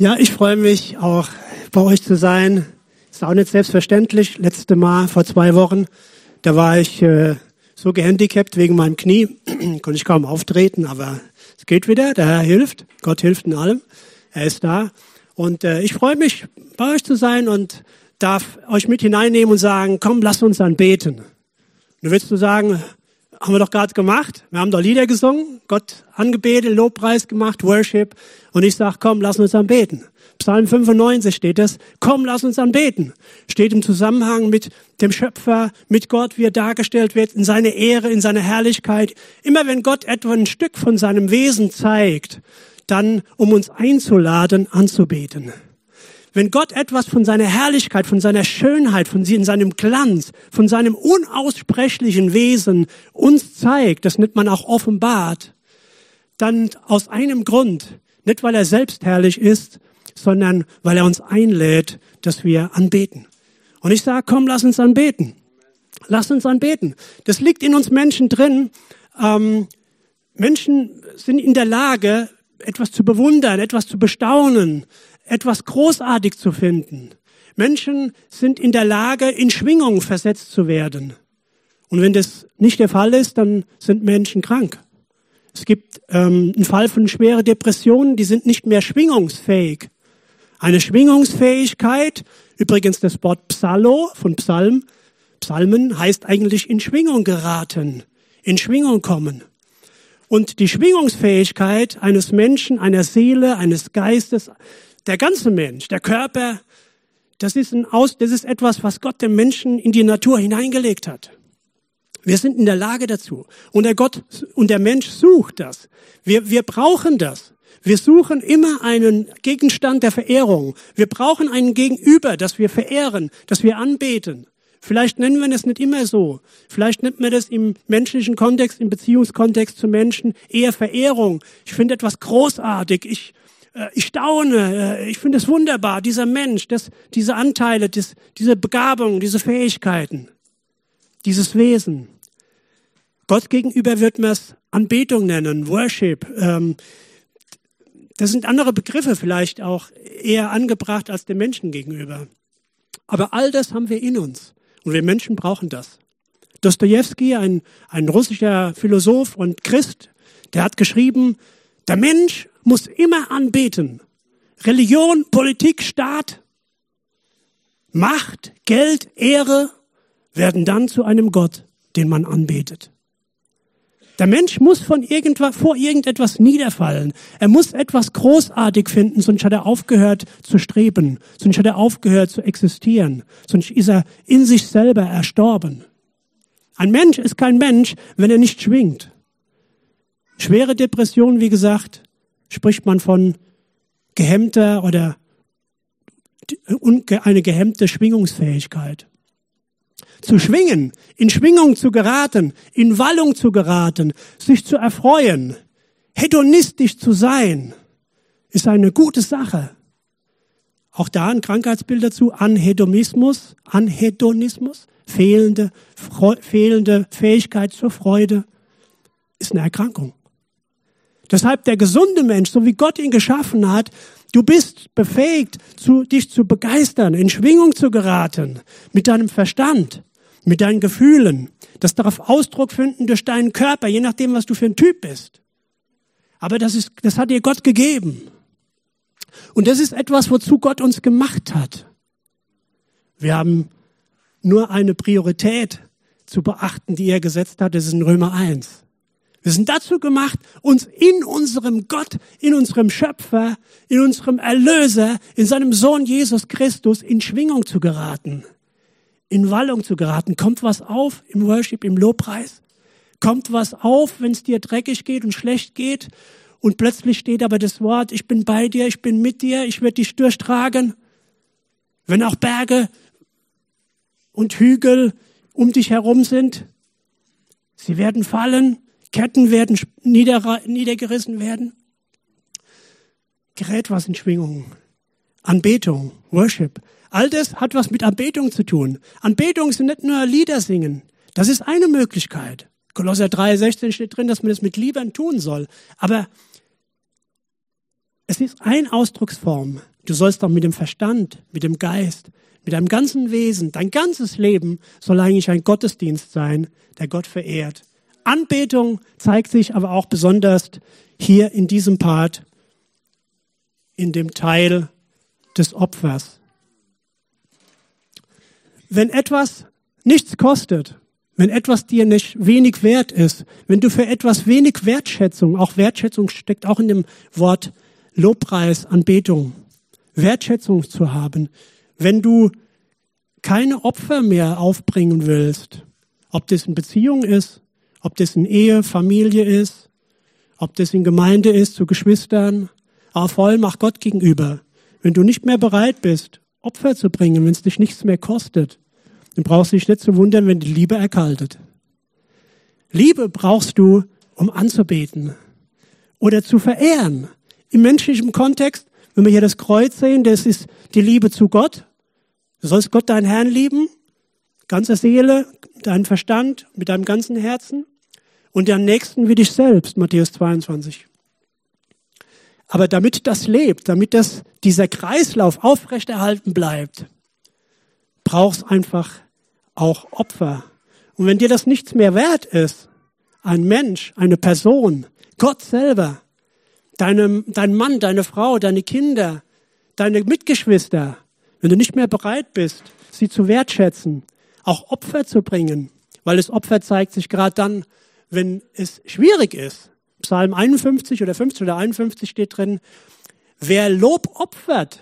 Ja, ich freue mich auch bei euch zu sein. Ist auch nicht selbstverständlich. Letzte Mal vor zwei Wochen, da war ich äh, so gehandicapt wegen meinem Knie, konnte ich kaum auftreten, aber es geht wieder. Der Herr hilft. Gott hilft in allem. Er ist da. Und äh, ich freue mich, bei euch zu sein und darf euch mit hineinnehmen und sagen, komm, lass uns dann beten. Du willst du sagen, haben wir doch gerade gemacht. Wir haben doch Lieder gesungen, Gott angebetet, Lobpreis gemacht, Worship. Und ich sage, komm, lass uns dann beten. Psalm 95 steht das, komm, lass uns dann beten. Steht im Zusammenhang mit dem Schöpfer, mit Gott, wie er dargestellt wird, in seine Ehre, in seine Herrlichkeit. Immer wenn Gott etwa ein Stück von seinem Wesen zeigt, dann um uns einzuladen, anzubeten. Wenn Gott etwas von seiner Herrlichkeit, von seiner Schönheit, von seinem Glanz, von seinem unaussprechlichen Wesen uns zeigt, das nennt man auch offenbart, dann aus einem Grund, nicht weil er selbst herrlich ist, sondern weil er uns einlädt, dass wir anbeten. Und ich sage, komm, lass uns anbeten. Lass uns anbeten. Das liegt in uns Menschen drin. Ähm, Menschen sind in der Lage, etwas zu bewundern, etwas zu bestaunen, etwas großartig zu finden. Menschen sind in der Lage, in Schwingung versetzt zu werden. Und wenn das nicht der Fall ist, dann sind Menschen krank. Es gibt ähm, einen Fall von schweren Depressionen, die sind nicht mehr schwingungsfähig. Eine Schwingungsfähigkeit, übrigens das Wort Psallo von Psalm, Psalmen heißt eigentlich in Schwingung geraten, in Schwingung kommen. Und die Schwingungsfähigkeit eines Menschen, einer Seele, eines Geistes, der ganze Mensch, der Körper, das ist, ein Aus, das ist etwas, was Gott dem Menschen in die Natur hineingelegt hat. Wir sind in der Lage dazu. Und der Gott und der Mensch sucht das. Wir, wir brauchen das. Wir suchen immer einen Gegenstand der Verehrung. Wir brauchen einen Gegenüber, das wir verehren, das wir anbeten. Vielleicht nennen wir das nicht immer so. Vielleicht nennt man das im menschlichen Kontext, im Beziehungskontext zu Menschen eher Verehrung. Ich finde etwas großartig. Ich, ich staune, äh, ich finde es wunderbar, dieser Mensch, das, diese Anteile, das, diese Begabung, diese Fähigkeiten, dieses Wesen. Gott gegenüber wird man es Anbetung nennen, Worship. Ähm, das sind andere Begriffe vielleicht auch eher angebracht als dem Menschen gegenüber. Aber all das haben wir in uns. Und wir Menschen brauchen das. Dostoevsky, ein, ein russischer Philosoph und Christ, der hat geschrieben, der Mensch muss immer anbeten. Religion, Politik, Staat, Macht, Geld, Ehre werden dann zu einem Gott, den man anbetet. Der Mensch muss von irgendwas, vor irgendetwas niederfallen. Er muss etwas großartig finden, sonst hat er aufgehört zu streben, sonst hat er aufgehört zu existieren, sonst ist er in sich selber erstorben. Ein Mensch ist kein Mensch, wenn er nicht schwingt. Schwere Depression, wie gesagt, spricht man von gehemmter oder eine gehemmte Schwingungsfähigkeit. Zu schwingen, in Schwingung zu geraten, in Wallung zu geraten, sich zu erfreuen, hedonistisch zu sein, ist eine gute Sache. Auch da ein Krankheitsbild dazu, Anhedonismus, Anhedonismus, fehlende, fehlende Fähigkeit zur Freude, ist eine Erkrankung. Deshalb der gesunde Mensch, so wie Gott ihn geschaffen hat, du bist befähigt, zu, dich zu begeistern, in Schwingung zu geraten, mit deinem Verstand, mit deinen Gefühlen, das darauf Ausdruck finden durch deinen Körper, je nachdem, was du für ein Typ bist. Aber das ist, das hat dir Gott gegeben. Und das ist etwas, wozu Gott uns gemacht hat. Wir haben nur eine Priorität zu beachten, die er gesetzt hat. Das ist in Römer 1. Wir sind dazu gemacht, uns in unserem Gott, in unserem Schöpfer, in unserem Erlöser, in seinem Sohn Jesus Christus in Schwingung zu geraten, in Wallung zu geraten. Kommt was auf im Worship, im Lobpreis? Kommt was auf, wenn es dir dreckig geht und schlecht geht? Und plötzlich steht aber das Wort, ich bin bei dir, ich bin mit dir, ich werde dich durchtragen. Wenn auch Berge und Hügel um dich herum sind, sie werden fallen, Ketten werden nieder, niedergerissen werden. Gerät was in Schwingungen. Anbetung, Worship. All das hat was mit Anbetung zu tun. Anbetung sind nicht nur Lieder singen. Das ist eine Möglichkeit. Kolosser 3, 16 steht drin, dass man das mit Liebern tun soll. Aber Es ist eine Ausdrucksform. Du sollst doch mit dem Verstand, mit dem Geist, mit deinem ganzen Wesen, dein ganzes Leben soll eigentlich ein Gottesdienst sein, der Gott verehrt. Anbetung zeigt sich aber auch besonders hier in diesem Part, in dem Teil des Opfers. Wenn etwas nichts kostet, wenn etwas dir nicht wenig wert ist, wenn du für etwas wenig Wertschätzung, auch Wertschätzung steckt auch in dem Wort Lobpreis, Anbetung, Wertschätzung zu haben, wenn du keine Opfer mehr aufbringen willst, ob das in Beziehung ist, ob das in Ehe, Familie ist, ob das in Gemeinde ist, zu Geschwistern, aber vor allem auch Gott gegenüber. Wenn du nicht mehr bereit bist, Opfer zu bringen, wenn es dich nichts mehr kostet, dann brauchst du dich nicht zu wundern, wenn die Liebe erkaltet. Liebe brauchst du, um anzubeten oder zu verehren. Im menschlichen Kontext, wenn wir hier das Kreuz sehen, das ist die Liebe zu Gott. Du sollst Gott, deinen Herrn, lieben, ganze Seele, deinen Verstand, mit deinem ganzen Herzen und deinen Nächsten wie dich selbst, Matthäus 22. Aber damit das lebt, damit das, dieser Kreislauf aufrechterhalten bleibt, brauchst einfach auch Opfer. Und wenn dir das nichts mehr wert ist, ein Mensch, eine Person, Gott selber, deine, dein Mann, deine Frau, deine Kinder, deine Mitgeschwister, wenn du nicht mehr bereit bist, sie zu wertschätzen, auch Opfer zu bringen, weil das Opfer zeigt sich gerade dann, wenn es schwierig ist. Psalm 51 oder 50 oder 51 steht drin, wer Lob opfert,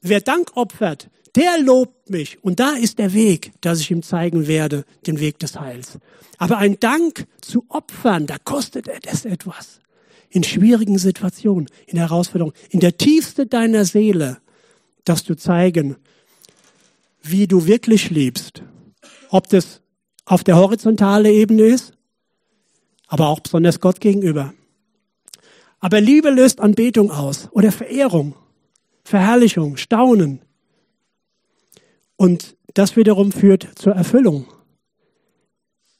wer Dank opfert, der lobt mich. Und da ist der Weg, dass ich ihm zeigen werde, den Weg des Heils. Aber ein Dank zu opfern, da kostet es etwas. In schwierigen Situationen, in Herausforderungen, in der Tiefste deiner Seele, dass du zeigen, wie du wirklich liebst. Ob das auf der horizontalen Ebene ist, aber auch besonders Gott gegenüber. Aber Liebe löst Anbetung aus oder Verehrung, Verherrlichung, Staunen. Und das wiederum führt zur Erfüllung.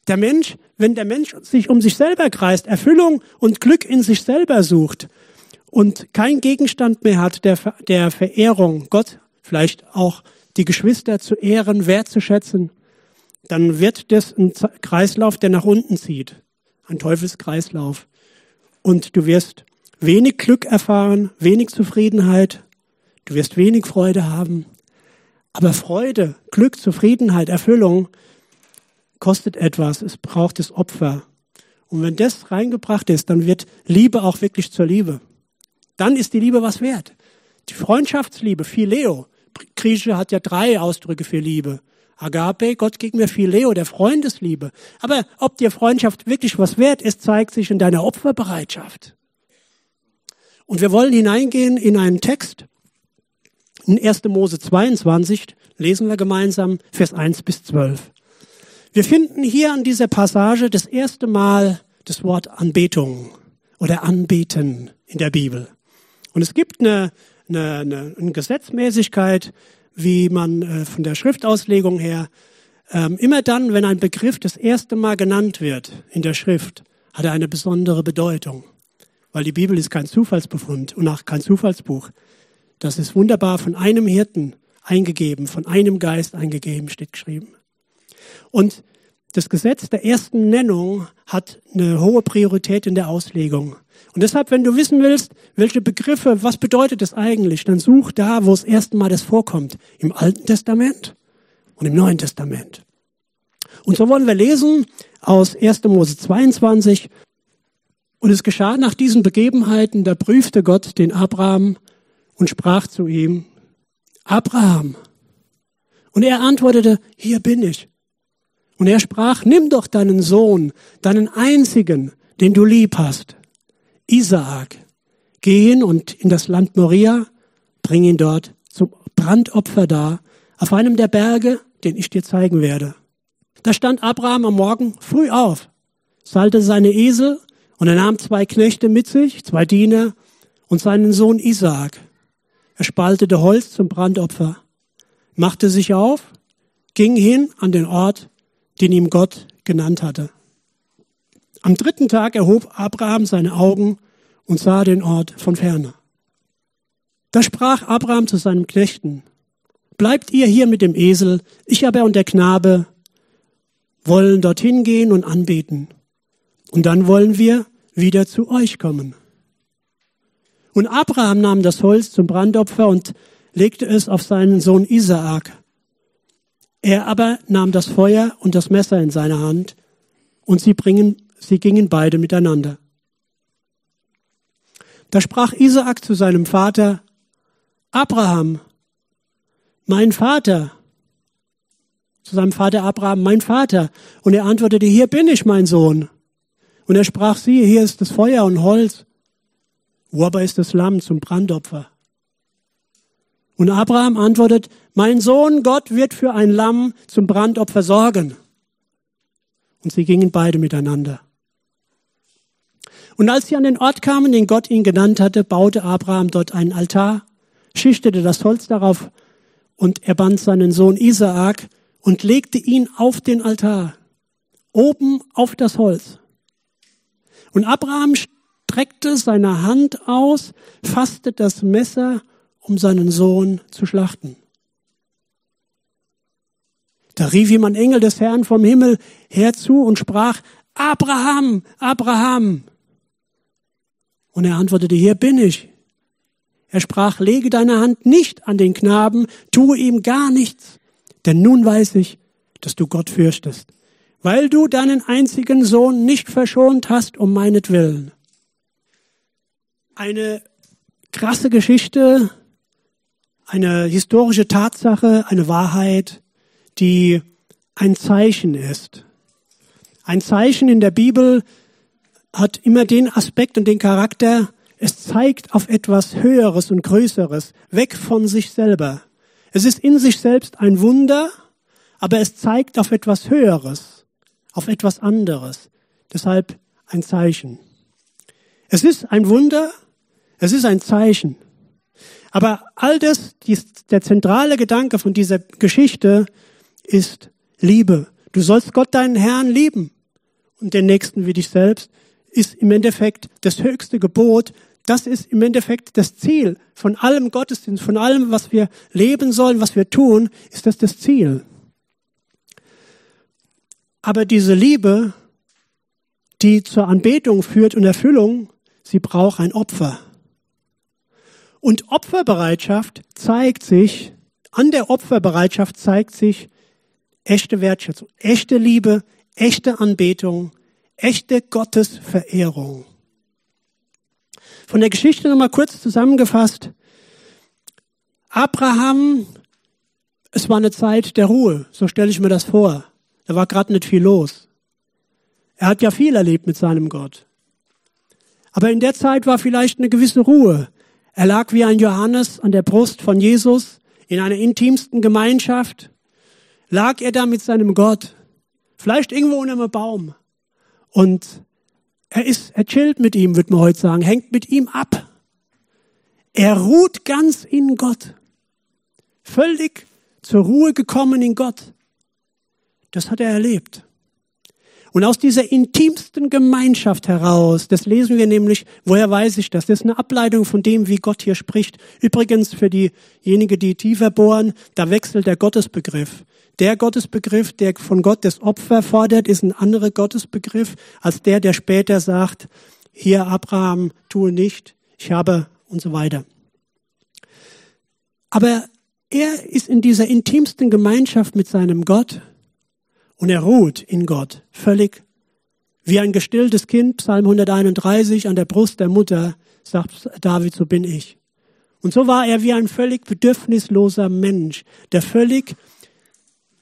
Der Mensch, wenn der Mensch sich um sich selber kreist, Erfüllung und Glück in sich selber sucht und kein Gegenstand mehr hat der, der Verehrung, Gott vielleicht auch die Geschwister zu ehren, wertzuschätzen, dann wird das ein Kreislauf, der nach unten zieht. Ein Teufelskreislauf. Und du wirst wenig Glück erfahren, wenig Zufriedenheit, du wirst wenig Freude haben. Aber Freude, Glück, Zufriedenheit, Erfüllung kostet etwas. Es braucht das Opfer. Und wenn das reingebracht ist, dann wird Liebe auch wirklich zur Liebe. Dann ist die Liebe was wert. Die Freundschaftsliebe, Phileo, Grieche hat ja drei Ausdrücke für Liebe. Agape, Gott gibt mir Phileo, der Freundesliebe. Aber ob dir Freundschaft wirklich was wert ist, zeigt sich in deiner Opferbereitschaft. Und wir wollen hineingehen in einen Text. In 1. Mose 22 lesen wir gemeinsam Vers 1 bis 12. Wir finden hier an dieser Passage das erste Mal das Wort Anbetung oder Anbeten in der Bibel. Und es gibt eine eine, eine, eine Gesetzmäßigkeit, wie man äh, von der Schriftauslegung her ähm, immer dann, wenn ein Begriff das erste Mal genannt wird in der Schrift, hat er eine besondere Bedeutung. Weil die Bibel ist kein Zufallsbefund und auch kein Zufallsbuch. Das ist wunderbar von einem Hirten eingegeben, von einem Geist eingegeben, steht geschrieben. Und das Gesetz der ersten Nennung hat eine hohe Priorität in der Auslegung. Und deshalb, wenn du wissen willst, welche Begriffe, was bedeutet es eigentlich, dann such da, wo es erste Mal das vorkommt. Im Alten Testament und im Neuen Testament. Und so wollen wir lesen aus 1. Mose 22. Und es geschah nach diesen Begebenheiten, da prüfte Gott den Abraham und sprach zu ihm, Abraham. Und er antwortete, hier bin ich. Und er sprach, nimm doch deinen Sohn, deinen einzigen, den du lieb hast, Isaak, geh hin und in das Land Moria, bring ihn dort zum Brandopfer da, auf einem der Berge, den ich dir zeigen werde. Da stand Abraham am Morgen früh auf, sallte seine Esel und er nahm zwei Knechte mit sich, zwei Diener und seinen Sohn Isaak. Er spaltete Holz zum Brandopfer, machte sich auf, ging hin an den Ort, den ihm Gott genannt hatte. Am dritten Tag erhob Abraham seine Augen und sah den Ort von ferne. Da sprach Abraham zu seinem Knechten, bleibt ihr hier mit dem Esel, ich aber und der Knabe wollen dorthin gehen und anbeten. Und dann wollen wir wieder zu euch kommen. Und Abraham nahm das Holz zum Brandopfer und legte es auf seinen Sohn Isaak. Er aber nahm das Feuer und das Messer in seine Hand und sie, bringen, sie gingen beide miteinander. Da sprach Isaak zu seinem Vater, Abraham, mein Vater. Zu seinem Vater Abraham, mein Vater. Und er antwortete, hier bin ich, mein Sohn. Und er sprach, siehe, hier ist das Feuer und Holz. Wo aber ist das Lamm zum Brandopfer? Und Abraham antwortet, mein Sohn, Gott wird für ein Lamm zum Brandopfer sorgen. Und sie gingen beide miteinander. Und als sie an den Ort kamen, den Gott ihnen genannt hatte, baute Abraham dort einen Altar, schichtete das Holz darauf und er band seinen Sohn Isaak und legte ihn auf den Altar, oben auf das Holz. Und Abraham streckte seine Hand aus, fasste das Messer um seinen Sohn zu schlachten. Da rief ihm ein Engel des Herrn vom Himmel herzu und sprach, Abraham, Abraham. Und er antwortete, hier bin ich. Er sprach, lege deine Hand nicht an den Knaben, tue ihm gar nichts, denn nun weiß ich, dass du Gott fürchtest, weil du deinen einzigen Sohn nicht verschont hast um meinetwillen. Eine krasse Geschichte, eine historische Tatsache, eine Wahrheit, die ein Zeichen ist. Ein Zeichen in der Bibel hat immer den Aspekt und den Charakter, es zeigt auf etwas Höheres und Größeres, weg von sich selber. Es ist in sich selbst ein Wunder, aber es zeigt auf etwas Höheres, auf etwas anderes. Deshalb ein Zeichen. Es ist ein Wunder, es ist ein Zeichen. Aber all das, der zentrale Gedanke von dieser Geschichte ist Liebe. Du sollst Gott deinen Herrn lieben und den Nächsten wie dich selbst ist im Endeffekt das höchste Gebot. Das ist im Endeffekt das Ziel von allem Gottesdienst, von allem, was wir leben sollen, was wir tun, ist das das Ziel. Aber diese Liebe, die zur Anbetung führt und Erfüllung, sie braucht ein Opfer. Und Opferbereitschaft zeigt sich, an der Opferbereitschaft zeigt sich echte Wertschätzung, echte Liebe, echte Anbetung, echte Gottesverehrung. Von der Geschichte nochmal kurz zusammengefasst. Abraham, es war eine Zeit der Ruhe, so stelle ich mir das vor. Da war gerade nicht viel los. Er hat ja viel erlebt mit seinem Gott. Aber in der Zeit war vielleicht eine gewisse Ruhe. Er lag wie ein Johannes an der Brust von Jesus in einer intimsten Gemeinschaft. Lag er da mit seinem Gott. Vielleicht irgendwo unter einem Baum. Und er ist, er chillt mit ihm, wird man heute sagen, hängt mit ihm ab. Er ruht ganz in Gott. Völlig zur Ruhe gekommen in Gott. Das hat er erlebt. Und aus dieser intimsten Gemeinschaft heraus, das lesen wir nämlich, woher weiß ich das? Das ist eine Ableitung von dem, wie Gott hier spricht. Übrigens für diejenigen, die tiefer bohren, da wechselt der Gottesbegriff. Der Gottesbegriff, der von Gott das Opfer fordert, ist ein anderer Gottesbegriff als der, der später sagt, hier Abraham, tue nicht, ich habe und so weiter. Aber er ist in dieser intimsten Gemeinschaft mit seinem Gott und er ruht in Gott, völlig wie ein gestilltes Kind, Psalm 131, an der Brust der Mutter, sagt David, so bin ich. Und so war er wie ein völlig bedürfnisloser Mensch, der völlig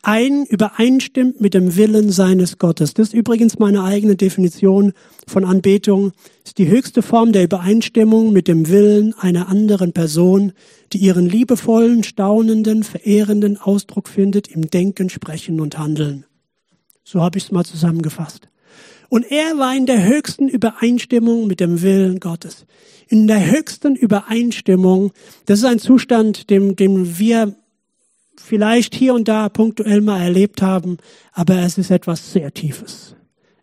ein, übereinstimmt mit dem Willen seines Gottes. Das ist übrigens meine eigene Definition von Anbetung. Das ist die höchste Form der Übereinstimmung mit dem Willen einer anderen Person, die ihren liebevollen, staunenden, verehrenden Ausdruck findet im Denken, Sprechen und Handeln. So habe ich es mal zusammengefasst. Und er war in der höchsten Übereinstimmung mit dem Willen Gottes. In der höchsten Übereinstimmung. Das ist ein Zustand, dem, dem wir vielleicht hier und da punktuell mal erlebt haben, aber es ist etwas sehr Tiefes.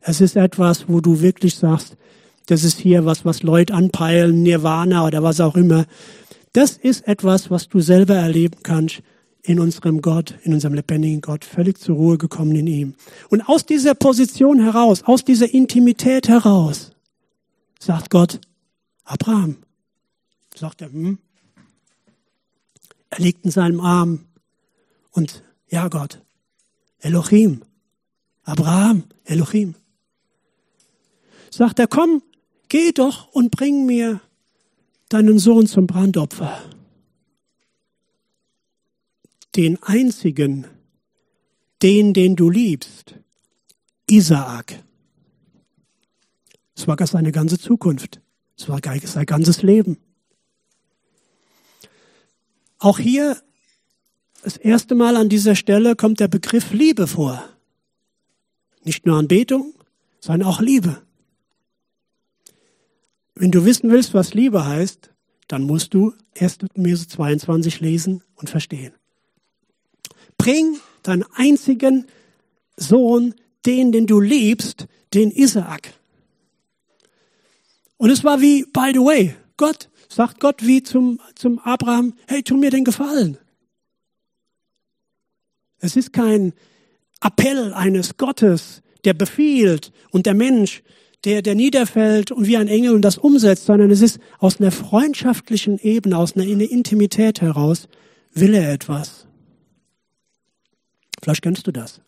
Es ist etwas, wo du wirklich sagst, Das ist hier was, was Leute anpeilen, Nirvana oder was auch immer. Das ist etwas, was du selber erleben kannst in unserem Gott, in unserem lebendigen Gott, völlig zur Ruhe gekommen in ihm. Und aus dieser Position heraus, aus dieser Intimität heraus, sagt Gott, Abraham, sagt er, hm? Er liegt in seinem Arm und ja Gott, Elohim, Abraham, Elohim. Sagt er, komm, geh doch und bring mir deinen Sohn zum Brandopfer. Den einzigen, den, den du liebst, Isaak. Es war seine ganze Zukunft. Es war sein ganzes Leben. Auch hier das erste Mal an dieser Stelle kommt der Begriff Liebe vor. Nicht nur Anbetung, sondern auch Liebe. Wenn du wissen willst, was Liebe heißt, dann musst du 1. Mose 22 lesen und verstehen. Bring deinen einzigen Sohn, den, den du liebst, den Isaak. Und es war wie, by the way, Gott, sagt Gott wie zum, zum Abraham, hey, tu mir den Gefallen. Es ist kein Appell eines Gottes, der befiehlt und der Mensch, der, der niederfällt und wie ein Engel und das umsetzt, sondern es ist aus einer freundschaftlichen Ebene, aus einer Intimität heraus, will er etwas. Vielleicht kennst du das.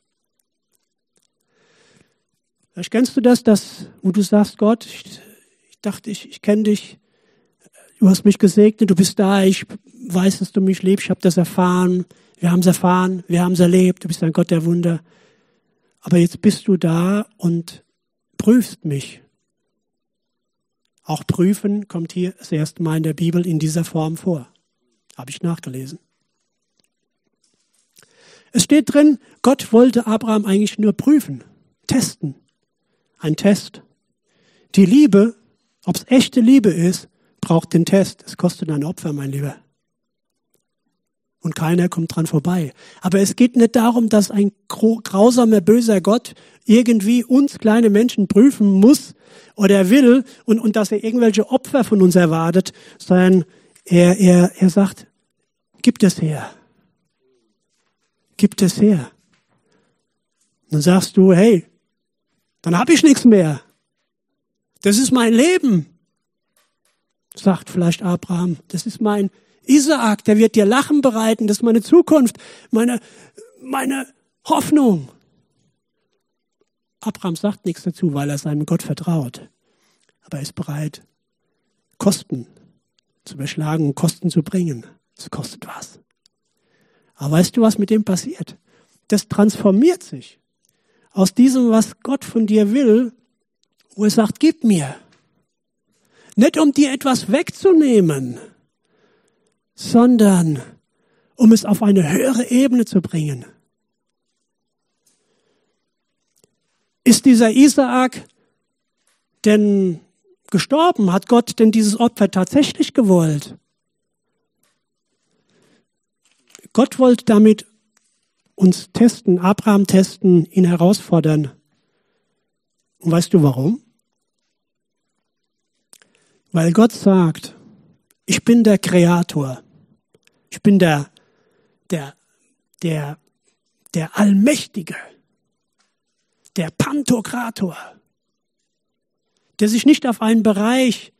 Vielleicht kennst du das, dass, wo du sagst, Gott, ich, ich dachte, ich, ich kenne dich, du hast mich gesegnet, du bist da, ich weiß, dass du mich liebst, ich habe das erfahren, wir haben es erfahren, wir haben es erlebt, du bist ein Gott der Wunder. Aber jetzt bist du da und prüfst mich. Auch prüfen kommt hier das erste Mal in der Bibel in dieser Form vor. Habe ich nachgelesen. Es steht drin, Gott wollte Abraham eigentlich nur prüfen, testen. Ein Test. Die Liebe, ob es echte Liebe ist, braucht den Test. Es kostet ein Opfer, mein Lieber und keiner kommt dran vorbei. Aber es geht nicht darum, dass ein grausamer, böser Gott irgendwie uns kleine Menschen prüfen muss oder will und, und dass er irgendwelche Opfer von uns erwartet, sondern er, er, er sagt, gib es her. Gib es her. Dann sagst du, hey, dann habe ich nichts mehr. Das ist mein Leben. Sagt vielleicht Abraham, das ist mein Isaak, der wird dir Lachen bereiten, das ist meine Zukunft, meine, meine Hoffnung. Abraham sagt nichts dazu, weil er seinem Gott vertraut. Aber er ist bereit, Kosten zu beschlagen, Kosten zu bringen. Es kostet was. Aber weißt du, was mit dem passiert? Das transformiert sich aus diesem, was Gott von dir will, wo er sagt, gib mir. Nicht um dir etwas wegzunehmen, sondern um es auf eine höhere Ebene zu bringen. Ist dieser Isaak denn gestorben? Hat Gott denn dieses Opfer tatsächlich gewollt? Gott wollte damit uns testen, Abraham testen, ihn herausfordern. Und weißt du warum? Weil Gott sagt, ich bin der Kreator. Ich bin der, der, der, der Allmächtige, der Pantokrator, der sich nicht auf einen Bereich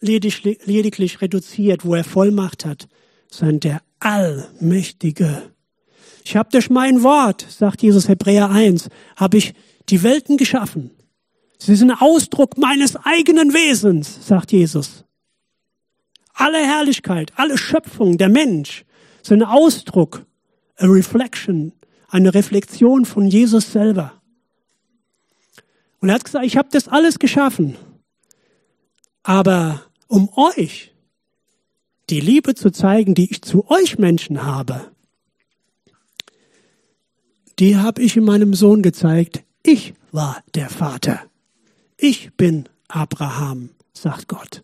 lediglich, lediglich reduziert, wo er Vollmacht hat, sondern der Allmächtige. Ich habe durch mein Wort, sagt Jesus Hebräer 1, habe ich die Welten geschaffen. Sie sind Ausdruck meines eigenen Wesens, sagt Jesus. Alle Herrlichkeit, alle Schöpfung, der Mensch, sind ein Ausdruck, a reflection, eine Reflexion von Jesus selber. Und er hat gesagt, ich habe das alles geschaffen. Aber um euch die Liebe zu zeigen, die ich zu euch Menschen habe, die habe ich in meinem Sohn gezeigt. Ich war der Vater. Ich bin Abraham, sagt Gott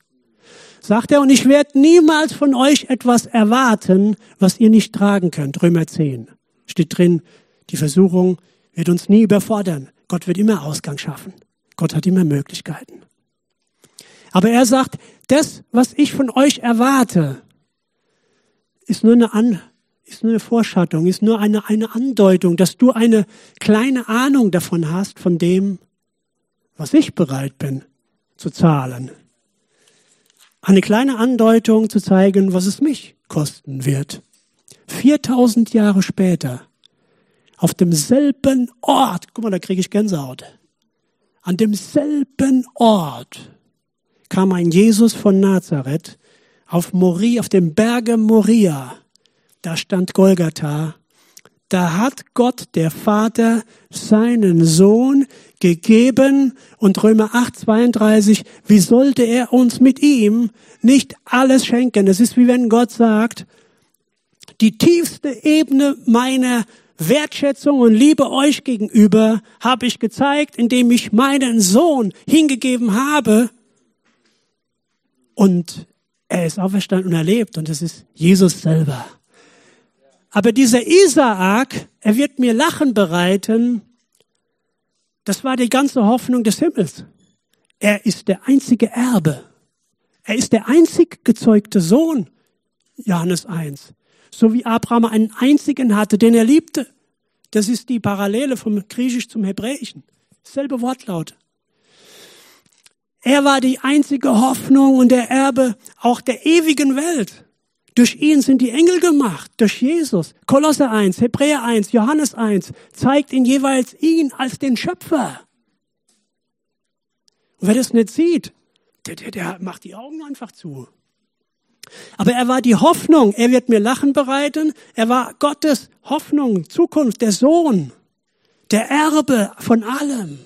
sagt er, und ich werde niemals von euch etwas erwarten, was ihr nicht tragen könnt. Römer 10 steht drin, die Versuchung wird uns nie überfordern. Gott wird immer Ausgang schaffen. Gott hat immer Möglichkeiten. Aber er sagt, das, was ich von euch erwarte, ist nur eine, An ist nur eine Vorschattung, ist nur eine, eine Andeutung, dass du eine kleine Ahnung davon hast, von dem, was ich bereit bin zu zahlen. Eine kleine Andeutung zu zeigen, was es mich kosten wird. 4000 Jahre später, auf demselben Ort, guck mal, da kriege ich Gänsehaut, an demselben Ort kam ein Jesus von Nazareth auf Moria, auf dem Berge Moria. Da stand Golgatha. Da hat Gott, der Vater, seinen Sohn gegeben und Römer 8, 32, wie sollte er uns mit ihm nicht alles schenken? Es ist wie wenn Gott sagt, die tiefste Ebene meiner Wertschätzung und Liebe euch gegenüber habe ich gezeigt, indem ich meinen Sohn hingegeben habe. Und er ist auferstanden und erlebt und es ist Jesus selber. Aber dieser Isaak, er wird mir Lachen bereiten. Das war die ganze Hoffnung des Himmels. Er ist der einzige Erbe. Er ist der einzig gezeugte Sohn. Johannes 1 so wie Abraham einen einzigen hatte, den er liebte. Das ist die Parallele vom Griechisch zum Hebräischen. Selbe Wortlaut. Er war die einzige Hoffnung und der Erbe auch der ewigen Welt. Durch ihn sind die Engel gemacht, durch Jesus. Kolosse 1, Hebräer 1, Johannes 1 zeigt ihn jeweils ihn als den Schöpfer. Und wer das nicht sieht, der, der, der macht die Augen einfach zu. Aber er war die Hoffnung, er wird mir Lachen bereiten. Er war Gottes Hoffnung, Zukunft, der Sohn, der Erbe von allem.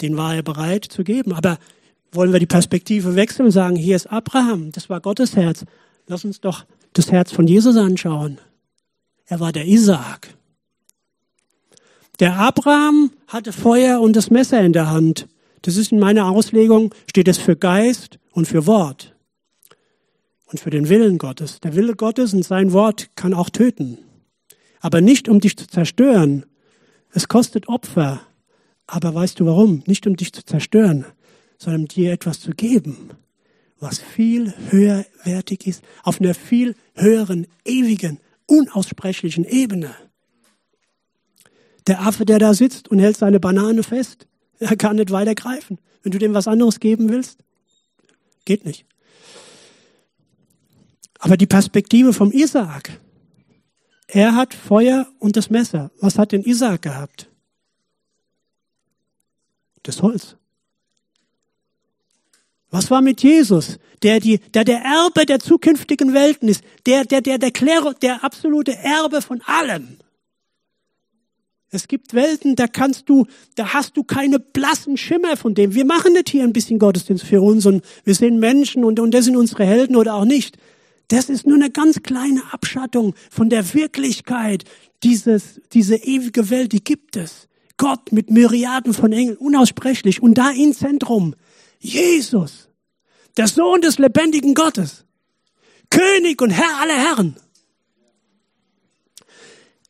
Den war er bereit zu geben. Aber wollen wir die Perspektive wechseln und sagen, hier ist Abraham, das war Gottes Herz. Lass uns doch das Herz von Jesus anschauen. Er war der Isaak. Der Abraham hatte Feuer und das Messer in der Hand. Das ist in meiner Auslegung, steht es für Geist und für Wort und für den Willen Gottes. Der Wille Gottes und sein Wort kann auch töten. Aber nicht um dich zu zerstören. Es kostet Opfer. Aber weißt du warum? Nicht um dich zu zerstören, sondern dir etwas zu geben, was viel höherwertig ist, auf einer viel höheren, ewigen, unaussprechlichen Ebene. Der Affe, der da sitzt und hält seine Banane fest, er kann nicht weiter greifen. Wenn du dem was anderes geben willst, geht nicht. Aber die Perspektive vom Isaak. Er hat Feuer und das Messer. Was hat denn Isaak gehabt? Das Holz. Was war mit Jesus, der, die, der der Erbe der zukünftigen Welten ist, der, der, der, der, Klär, der absolute Erbe von allem? Es gibt Welten, da kannst du, da hast du keine blassen Schimmer von dem. Wir machen nicht hier ein bisschen Gottesdienst für uns und wir sind Menschen und, und das sind unsere Helden oder auch nicht. Das ist nur eine ganz kleine Abschattung von der Wirklichkeit. Dieses, diese ewige Welt, die gibt es. Gott mit Myriaden von Engeln, unaussprechlich. Und da im Zentrum Jesus, der Sohn des lebendigen Gottes, König und Herr aller Herren.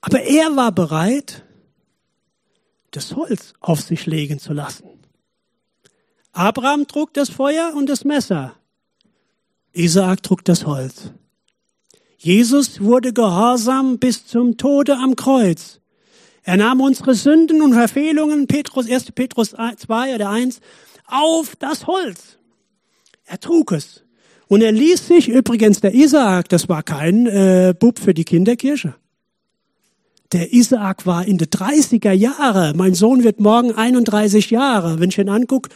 Aber er war bereit, das Holz auf sich legen zu lassen. Abraham trug das Feuer und das Messer. Isaak trug das Holz. Jesus wurde gehorsam bis zum Tode am Kreuz. Er nahm unsere Sünden und Verfehlungen, Petrus, 1. Petrus 2 oder 1, auf das Holz. Er trug es. Und er ließ sich, übrigens der Isaak, das war kein äh, Bub für die Kinderkirche. Der Isaak war in den 30er Jahre. Mein Sohn wird morgen 31 Jahre. Wenn ich ihn angucke,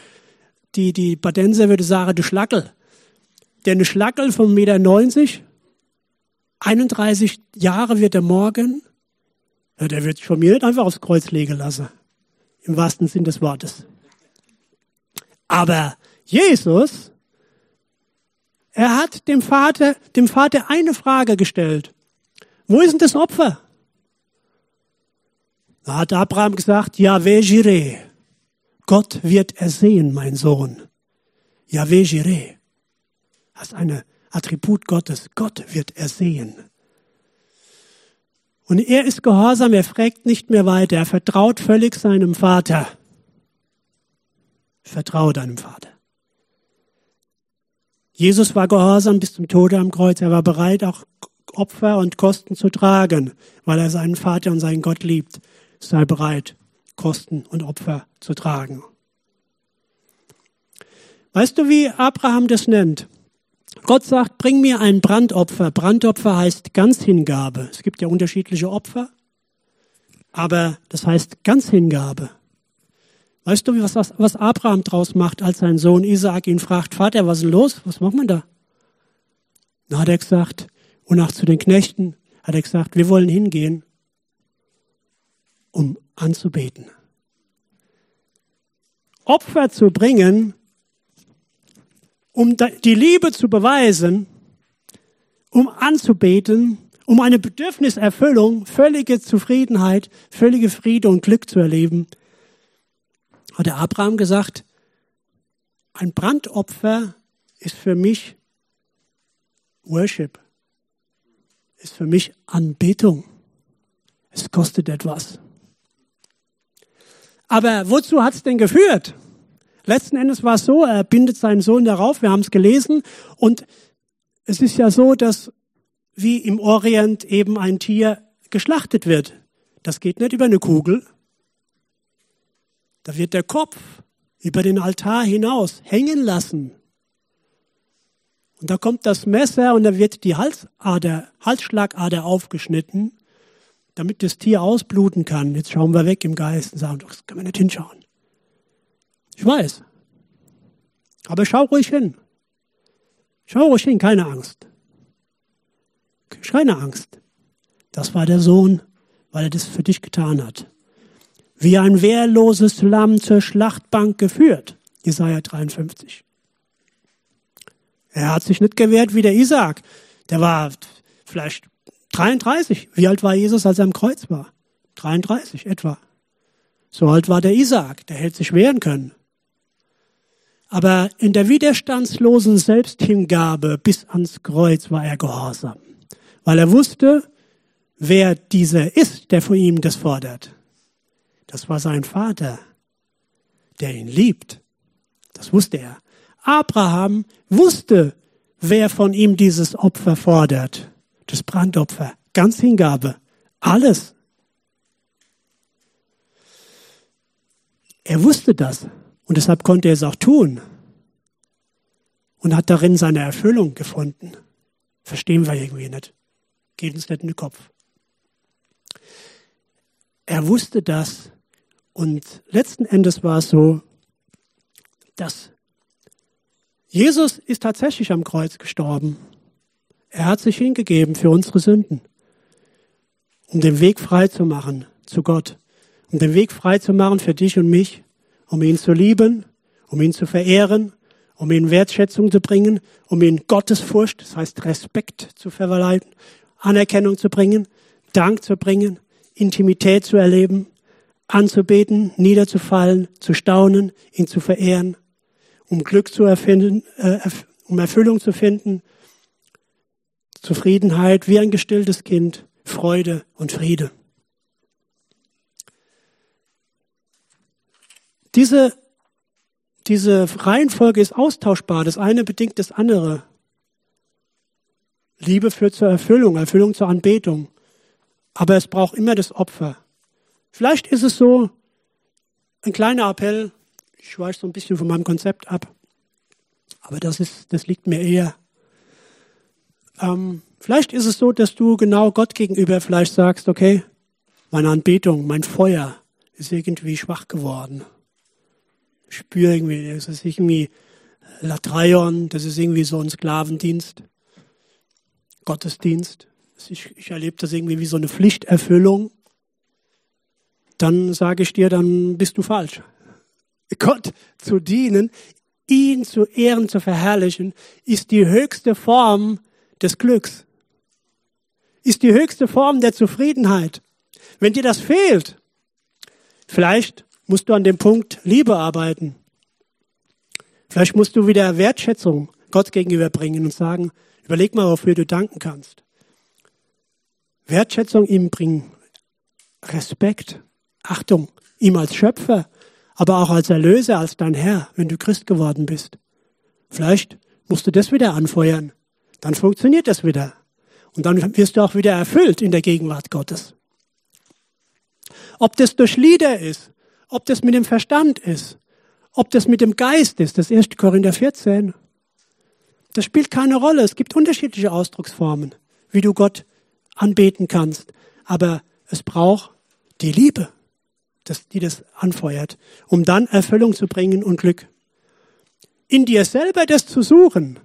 die, die Badenser würde sagen, du Schlackel der eine Schlackel von 1,90 Meter, 31 Jahre wird er morgen, ja, der wird sich von mir nicht einfach aufs Kreuz legen lassen. Im wahrsten Sinn des Wortes. Aber Jesus, er hat dem Vater, dem Vater eine Frage gestellt. Wo ist denn das Opfer? Da hat Abraham gesagt, Yahweh Jireh. Gott wird ersehen, mein Sohn. Yahweh Jireh. Das ist ein Attribut Gottes. Gott wird ersehen. Und er ist gehorsam, er fragt nicht mehr weiter, er vertraut völlig seinem Vater. Vertraue deinem Vater. Jesus war gehorsam bis zum Tode am Kreuz. Er war bereit, auch Opfer und Kosten zu tragen, weil er seinen Vater und seinen Gott liebt. Sei bereit, Kosten und Opfer zu tragen. Weißt du, wie Abraham das nennt? Gott sagt, bring mir ein Brandopfer. Brandopfer heißt Ganzhingabe. Es gibt ja unterschiedliche Opfer, aber das heißt Ganzhingabe. Weißt du, was, was Abraham draus macht, als sein Sohn Isaak ihn fragt, Vater, was ist los? Was macht man da? Dann hat er gesagt, und auch zu den Knechten hat er gesagt, wir wollen hingehen, um anzubeten. Opfer zu bringen, um die Liebe zu beweisen, um anzubeten, um eine Bedürfniserfüllung, völlige Zufriedenheit, völlige Friede und Glück zu erleben, hat der Abraham gesagt, ein Brandopfer ist für mich Worship, ist für mich Anbetung. Es kostet etwas. Aber wozu hat es denn geführt? Letzten Endes war es so, er bindet seinen Sohn darauf, wir haben es gelesen, und es ist ja so, dass wie im Orient eben ein Tier geschlachtet wird. Das geht nicht über eine Kugel, da wird der Kopf über den Altar hinaus hängen lassen. Und da kommt das Messer und da wird die Halsader, Halsschlagader aufgeschnitten, damit das Tier ausbluten kann. Jetzt schauen wir weg im Geist und sagen, das kann man nicht hinschauen. Ich weiß. Aber schau ruhig hin. Schau ruhig hin, keine Angst. Keine Angst. Das war der Sohn, weil er das für dich getan hat wie ein wehrloses Lamm zur Schlachtbank geführt. Jesaja 53. Er hat sich nicht gewehrt wie der Isaac. Der war vielleicht 33. Wie alt war Jesus, als er am Kreuz war? 33 etwa. So alt war der Isaac. Der hätte sich wehren können. Aber in der widerstandslosen Selbsthingabe bis ans Kreuz war er gehorsam. Weil er wusste, wer dieser ist, der von ihm das fordert. Das war sein Vater, der ihn liebt. Das wusste er. Abraham wusste, wer von ihm dieses Opfer fordert. Das Brandopfer. Ganz Hingabe. Alles. Er wusste das. Und deshalb konnte er es auch tun. Und hat darin seine Erfüllung gefunden. Verstehen wir irgendwie nicht. Geht uns nicht in den Kopf. Er wusste das und letzten Endes war es so, dass Jesus ist tatsächlich am Kreuz gestorben. Er hat sich hingegeben für unsere Sünden, um den Weg frei zu machen zu Gott, um den Weg frei zu machen für dich und mich, um ihn zu lieben, um ihn zu verehren, um ihn Wertschätzung zu bringen, um ihn Gottesfurcht, das heißt Respekt zu verleihen, Anerkennung zu bringen, Dank zu bringen, Intimität zu erleben, anzubeten, niederzufallen, zu staunen, ihn zu verehren, um Glück zu erfinden, äh, um Erfüllung zu finden, Zufriedenheit wie ein gestilltes Kind, Freude und Friede. Diese, diese Reihenfolge ist austauschbar. Das eine bedingt das andere. Liebe führt zur Erfüllung, Erfüllung zur Anbetung. Aber es braucht immer das Opfer. Vielleicht ist es so ein kleiner Appell. Ich weiche so ein bisschen von meinem Konzept ab. Aber das, ist, das liegt mir eher. Ähm, vielleicht ist es so, dass du genau Gott gegenüber vielleicht sagst, okay, meine Anbetung, mein Feuer ist irgendwie schwach geworden. Ich spüre irgendwie, das ist irgendwie Latreion, das ist irgendwie so ein Sklavendienst, Gottesdienst. Ich, ich erlebe das irgendwie wie so eine Pflichterfüllung dann sage ich dir, dann bist du falsch. Gott zu dienen, ihn zu ehren, zu verherrlichen, ist die höchste Form des Glücks, ist die höchste Form der Zufriedenheit. Wenn dir das fehlt, vielleicht musst du an dem Punkt Liebe arbeiten. Vielleicht musst du wieder Wertschätzung Gott gegenüber bringen und sagen, überleg mal, wofür du danken kannst. Wertschätzung ihm bringen, Respekt, Achtung, ihm als Schöpfer, aber auch als Erlöser, als dein Herr, wenn du Christ geworden bist. Vielleicht musst du das wieder anfeuern. Dann funktioniert das wieder. Und dann wirst du auch wieder erfüllt in der Gegenwart Gottes. Ob das durch Lieder ist, ob das mit dem Verstand ist, ob das mit dem Geist ist, das 1. Korinther 14, das spielt keine Rolle. Es gibt unterschiedliche Ausdrucksformen, wie du Gott anbeten kannst. Aber es braucht die Liebe, das, die das anfeuert, um dann Erfüllung zu bringen und Glück. In dir selber das zu suchen,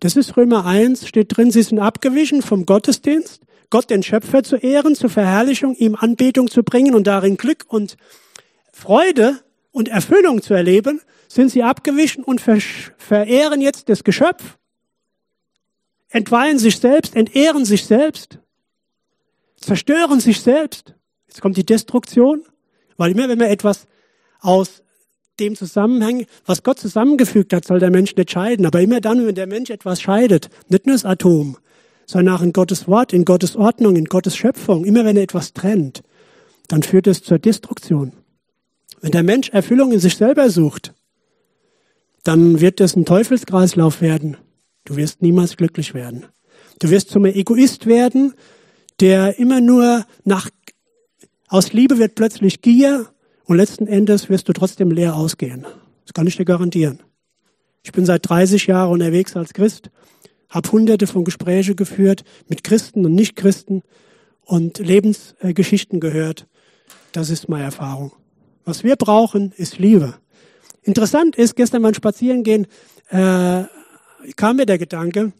das ist Römer 1, steht drin, sie sind abgewichen vom Gottesdienst, Gott den Schöpfer zu ehren, zur Verherrlichung, ihm Anbetung zu bringen und darin Glück und Freude und Erfüllung zu erleben, sind sie abgewichen und verehren jetzt das Geschöpf, entweihen sich selbst, entehren sich selbst, zerstören sich selbst. Jetzt kommt die Destruktion, weil immer wenn wir etwas aus dem Zusammenhang, was Gott zusammengefügt hat, soll der Mensch nicht scheiden. Aber immer dann, wenn der Mensch etwas scheidet, nicht nur das Atom, sondern auch in Gottes Wort, in Gottes Ordnung, in Gottes Schöpfung, immer wenn er etwas trennt, dann führt es zur Destruktion. Wenn der Mensch Erfüllung in sich selber sucht, dann wird es ein Teufelskreislauf werden. Du wirst niemals glücklich werden. Du wirst zum Egoist werden, der immer nur nach, aus Liebe wird plötzlich Gier und letzten Endes wirst du trotzdem leer ausgehen. Das kann ich dir garantieren. Ich bin seit 30 Jahren unterwegs als Christ, habe hunderte von Gesprächen geführt mit Christen und Nichtchristen und Lebensgeschichten gehört. Das ist meine Erfahrung. Was wir brauchen, ist Liebe. Interessant ist, gestern beim Spazierengehen äh, kam mir der Gedanke,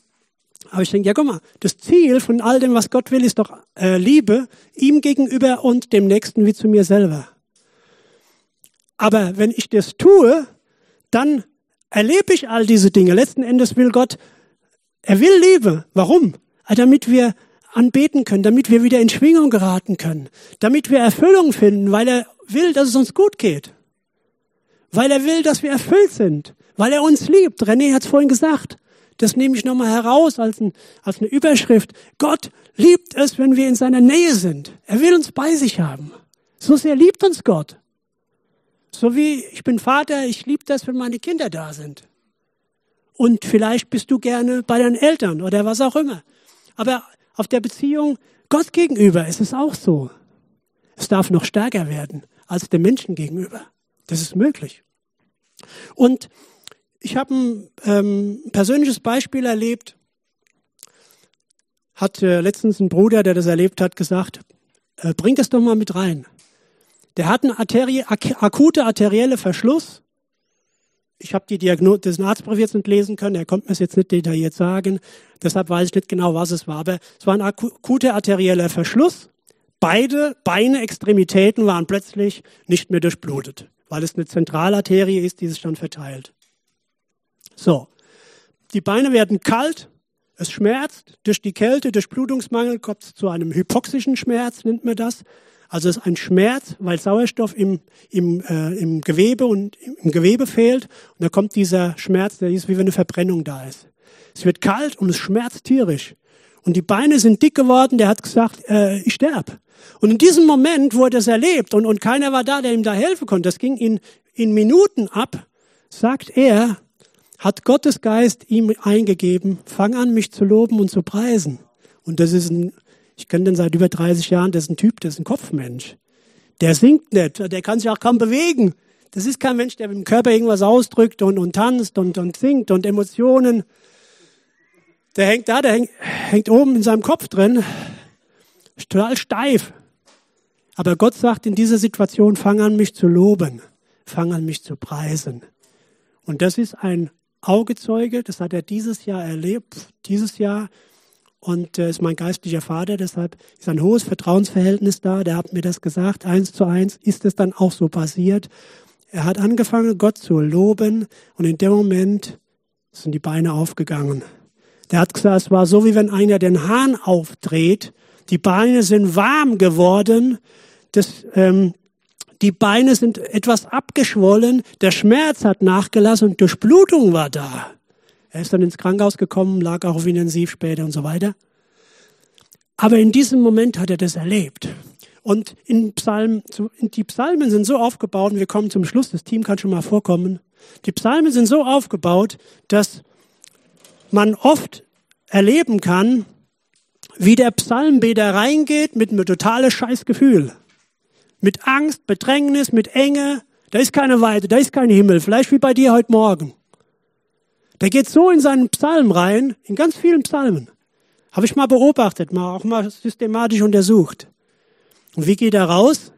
aber ich denke, ja guck mal, das Ziel von all dem, was Gott will, ist doch äh, Liebe ihm gegenüber und dem Nächsten wie zu mir selber. Aber wenn ich das tue, dann erlebe ich all diese Dinge. Letzten Endes will Gott, er will Liebe. Warum? Ah, damit wir anbeten können, damit wir wieder in Schwingung geraten können, damit wir Erfüllung finden, weil er will, dass es uns gut geht. Weil er will, dass wir erfüllt sind, weil er uns liebt. René hat es vorhin gesagt. Das nehme ich nochmal heraus als, ein, als eine Überschrift. Gott liebt es, wenn wir in seiner Nähe sind. Er will uns bei sich haben. So sehr liebt uns Gott. So wie ich bin Vater, ich liebe das, wenn meine Kinder da sind. Und vielleicht bist du gerne bei deinen Eltern oder was auch immer. Aber auf der Beziehung Gott gegenüber ist es auch so. Es darf noch stärker werden als dem Menschen gegenüber. Das ist möglich. Und ich habe ein ähm, persönliches Beispiel erlebt. Hat äh, letztens ein Bruder, der das erlebt hat, gesagt, äh, bring das doch mal mit rein. Der hat einen Arterie, ak akute arterielle Verschluss. Ich habe die Diagnose des Arztbrief jetzt nicht lesen können, er konnte mir es jetzt nicht detailliert sagen. Deshalb weiß ich nicht genau, was es war. Aber es war ein akuter arterieller Verschluss. Beide Beine, Extremitäten waren plötzlich nicht mehr durchblutet, weil es eine Zentralarterie ist, die sich dann verteilt. So. Die Beine werden kalt, es schmerzt. Durch die Kälte, durch Blutungsmangel kommt es zu einem hypoxischen Schmerz, nennt man das. Also es ist ein Schmerz, weil Sauerstoff im, im, äh, im Gewebe und im Gewebe fehlt. Und da kommt dieser Schmerz, der ist wie wenn eine Verbrennung da ist. Es wird kalt und es schmerzt tierisch. Und die Beine sind dick geworden, der hat gesagt, äh, ich sterb. Und in diesem Moment, wo er das erlebt und, und keiner war da, der ihm da helfen konnte, das ging in, in Minuten ab, sagt er, hat Gottes Geist ihm eingegeben, fang an, mich zu loben und zu preisen. Und das ist ein ich kenne den seit über 30 Jahren, das ist ein Typ, das ist ein Kopfmensch. Der singt nicht, der kann sich auch kaum bewegen. Das ist kein Mensch, der mit dem Körper irgendwas ausdrückt und, und tanzt und, und singt und Emotionen. Der hängt da, der hängt, hängt oben in seinem Kopf drin, total steif. Aber Gott sagt in dieser Situation, fang an, mich zu loben, fang an, mich zu preisen. Und das ist ein Augezeuge, das hat er dieses Jahr erlebt, dieses Jahr und äh, ist mein geistlicher Vater, deshalb ist ein hohes Vertrauensverhältnis da. Der hat mir das gesagt, eins zu eins ist es dann auch so passiert. Er hat angefangen, Gott zu loben und in dem Moment sind die Beine aufgegangen. Der hat gesagt, es war so, wie wenn einer den Hahn aufdreht. Die Beine sind warm geworden. Das, ähm, die Beine sind etwas abgeschwollen. Der Schmerz hat nachgelassen und Durchblutung war da. Er ist dann ins Krankenhaus gekommen, lag auch auf Intensiv später und so weiter. Aber in diesem Moment hat er das erlebt. Und in Psalm, die Psalmen sind so aufgebaut, und wir kommen zum Schluss, das Team kann schon mal vorkommen. Die Psalmen sind so aufgebaut, dass man oft erleben kann, wie der Psalmbeter reingeht mit einem totalen Scheißgefühl. Mit Angst, Bedrängnis, mit Enge. Da ist keine Weite, da ist kein Himmel. Vielleicht wie bei dir heute Morgen. Der geht so in seinen Psalm rein, in ganz vielen Psalmen. Habe ich mal beobachtet, mal auch mal systematisch untersucht. Und wie geht er raus?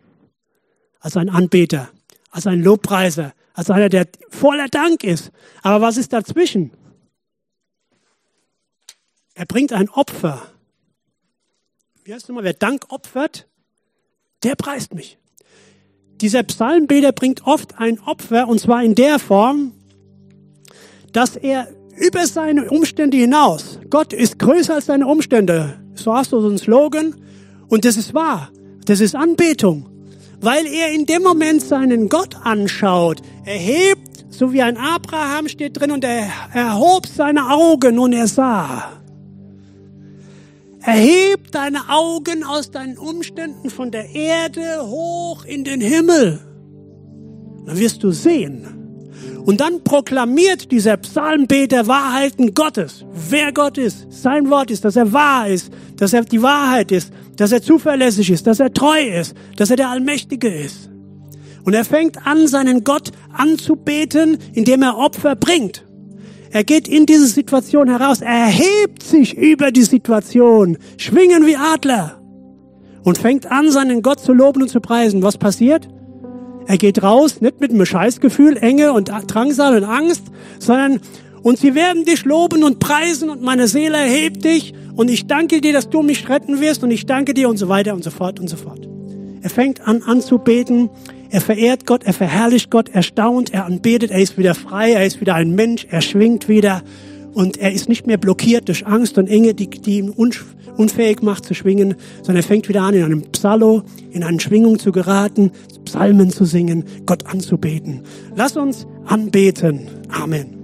Als ein Anbeter, als ein Lobpreiser, als einer, der voller Dank ist. Aber was ist dazwischen? Er bringt ein Opfer. Wie heißt es nochmal? Wer Dank opfert, der preist mich. Dieser Psalmbeter bringt oft ein Opfer und zwar in der Form, dass er über seine Umstände hinaus, Gott ist größer als seine Umstände. So hast du so einen Slogan und das ist wahr. Das ist Anbetung. Weil er in dem Moment seinen Gott anschaut, erhebt, so wie ein Abraham steht drin und er erhob seine Augen und er sah. Erheb deine Augen aus deinen Umständen von der Erde hoch in den Himmel. Dann wirst du sehen. Und dann proklamiert dieser Psalmbeter Wahrheiten Gottes. Wer Gott ist, sein Wort ist, dass er wahr ist, dass er die Wahrheit ist, dass er zuverlässig ist, dass er treu ist, dass er der Allmächtige ist. Und er fängt an, seinen Gott anzubeten, indem er Opfer bringt. Er geht in diese Situation heraus, er erhebt sich über die Situation, schwingen wie Adler und fängt an, seinen Gott zu loben und zu preisen. Was passiert? Er geht raus, nicht mit einem Scheißgefühl, Enge und Drangsal und Angst, sondern und sie werden dich loben und preisen und meine Seele erhebt dich und ich danke dir, dass du mich retten wirst und ich danke dir und so weiter und so fort und so fort. Er fängt an anzubeten, er verehrt Gott, er verherrlicht Gott, er staunt, er anbetet, er ist wieder frei, er ist wieder ein Mensch, er schwingt wieder und er ist nicht mehr blockiert durch Angst und Enge, die, die ihn unfähig macht zu schwingen, sondern er fängt wieder an, in einem Psallo, in eine Schwingung zu geraten, Psalmen zu singen, Gott anzubeten. Lass uns anbeten. Amen.